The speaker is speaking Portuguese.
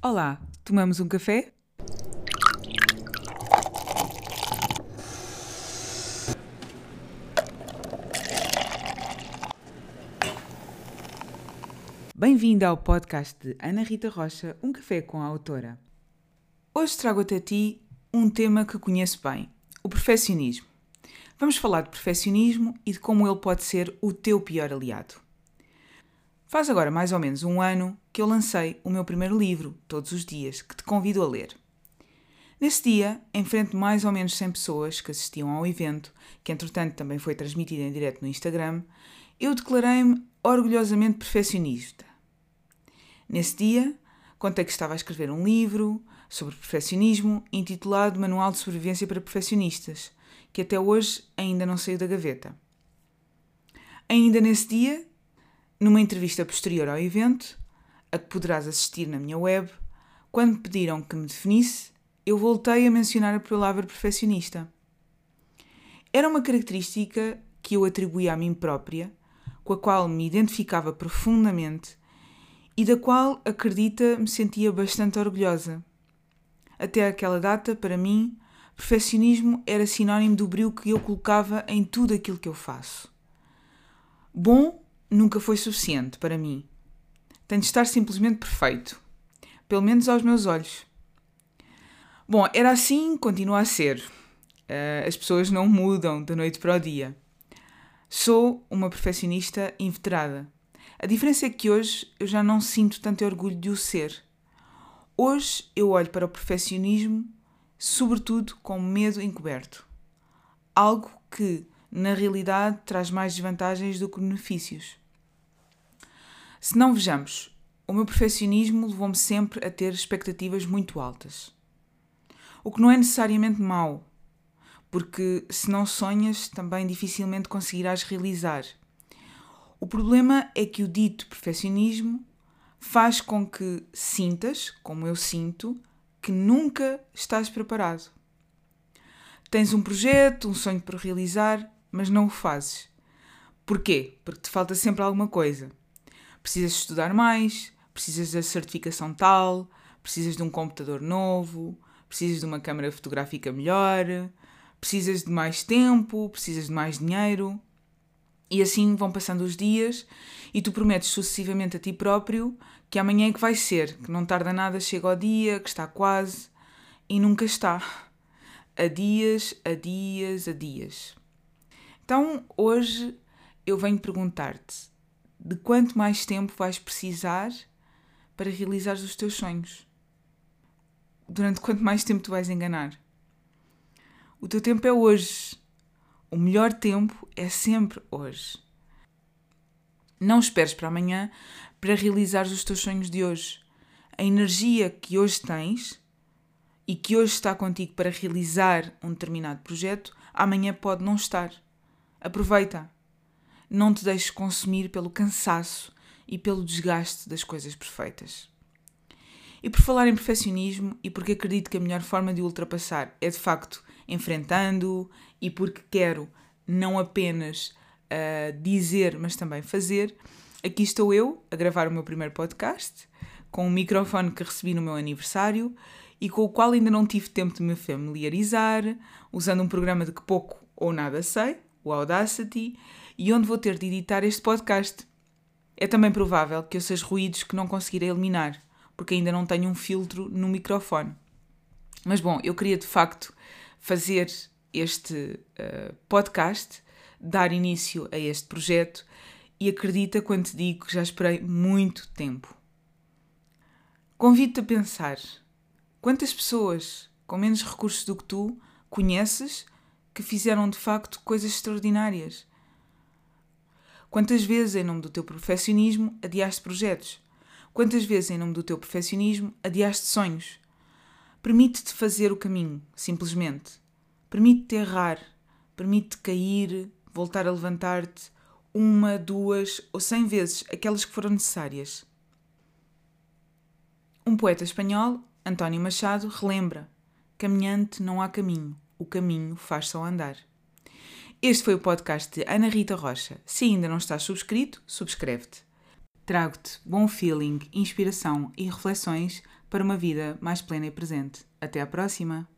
Olá, tomamos um café? Bem-vinda ao podcast de Ana Rita Rocha, Um Café com a Autora. Hoje trago-te a ti um tema que conheço bem, o perfeccionismo. Vamos falar de perfeccionismo e de como ele pode ser o teu pior aliado. Faz agora mais ou menos um ano que eu lancei o meu primeiro livro, Todos os Dias, que te convido a ler. Nesse dia, em frente de mais ou menos 100 pessoas que assistiam ao evento, que entretanto também foi transmitido em direto no Instagram, eu declarei-me orgulhosamente perfeccionista. Nesse dia, contei que estava a escrever um livro sobre perfeccionismo intitulado Manual de Sobrevivência para Perfeccionistas, que até hoje ainda não saiu da gaveta. Ainda nesse dia, numa entrevista posterior ao evento, a que poderás assistir na minha web, quando me pediram que me definisse, eu voltei a mencionar a palavra perfeccionista. Era uma característica que eu atribuía a mim própria, com a qual me identificava profundamente e da qual, acredita, me sentia bastante orgulhosa. Até aquela data, para mim, perfeccionismo era sinónimo do brilho que eu colocava em tudo aquilo que eu faço. Bom nunca foi suficiente para mim. Tem de estar simplesmente perfeito, pelo menos aos meus olhos. Bom, era assim, continua a ser. Uh, as pessoas não mudam da noite para o dia. Sou uma perfeccionista inveterada. A diferença é que hoje eu já não sinto tanto orgulho de o ser. Hoje eu olho para o perfeccionismo, sobretudo com medo encoberto. Algo que, na realidade, traz mais desvantagens do que benefícios. Se não vejamos, o meu perfeccionismo levou-me sempre a ter expectativas muito altas. O que não é necessariamente mau, porque se não sonhas, também dificilmente conseguirás realizar. O problema é que o dito perfeccionismo faz com que sintas, como eu sinto, que nunca estás preparado. Tens um projeto, um sonho para realizar, mas não o fazes. Porquê? Porque te falta sempre alguma coisa. Precisas estudar mais, precisas da certificação tal, precisas de um computador novo, precisas de uma câmera fotográfica melhor, precisas de mais tempo, precisas de mais dinheiro. E assim vão passando os dias e tu prometes sucessivamente a ti próprio que amanhã é que vai ser, que não tarda nada, chega ao dia, que está quase e nunca está. A dias, a dias, a dias. Então hoje eu venho perguntar-te de quanto mais tempo vais precisar para realizar os teus sonhos? Durante quanto mais tempo tu vais enganar? O teu tempo é hoje. O melhor tempo é sempre hoje. Não esperes para amanhã para realizar os teus sonhos de hoje. A energia que hoje tens e que hoje está contigo para realizar um determinado projeto, amanhã pode não estar. Aproveita. Não te deixes consumir pelo cansaço e pelo desgaste das coisas perfeitas. E por falar em perfeccionismo, e porque acredito que a melhor forma de o ultrapassar é de facto enfrentando, e porque quero não apenas uh, dizer, mas também fazer, aqui estou eu a gravar o meu primeiro podcast com um microfone que recebi no meu aniversário e com o qual ainda não tive tempo de me familiarizar, usando um programa de que pouco ou nada sei, o Audacity, e onde vou ter de editar este podcast. É também provável que eu seja ruídos que não conseguirei eliminar, porque ainda não tenho um filtro no microfone. Mas bom, eu queria de facto fazer este uh, podcast, dar início a este projeto e acredita quando te digo que já esperei muito tempo. Convido-te a pensar quantas pessoas com menos recursos do que tu conheces que fizeram de facto coisas extraordinárias. Quantas vezes, em nome do teu perfeccionismo, adiaste projetos? Quantas vezes, em nome do teu perfeccionismo, adiaste sonhos? Permite-te fazer o caminho, simplesmente. Permite-te errar, permite-te cair, voltar a levantar-te uma, duas ou cem vezes, aquelas que foram necessárias. Um poeta espanhol, António Machado, relembra: Caminhante não há caminho, o caminho faz só andar. Este foi o podcast de Ana Rita Rocha. Se ainda não estás subscrito, subscreve-te. Trago-te bom feeling, inspiração e reflexões para uma vida mais plena e presente. Até à próxima!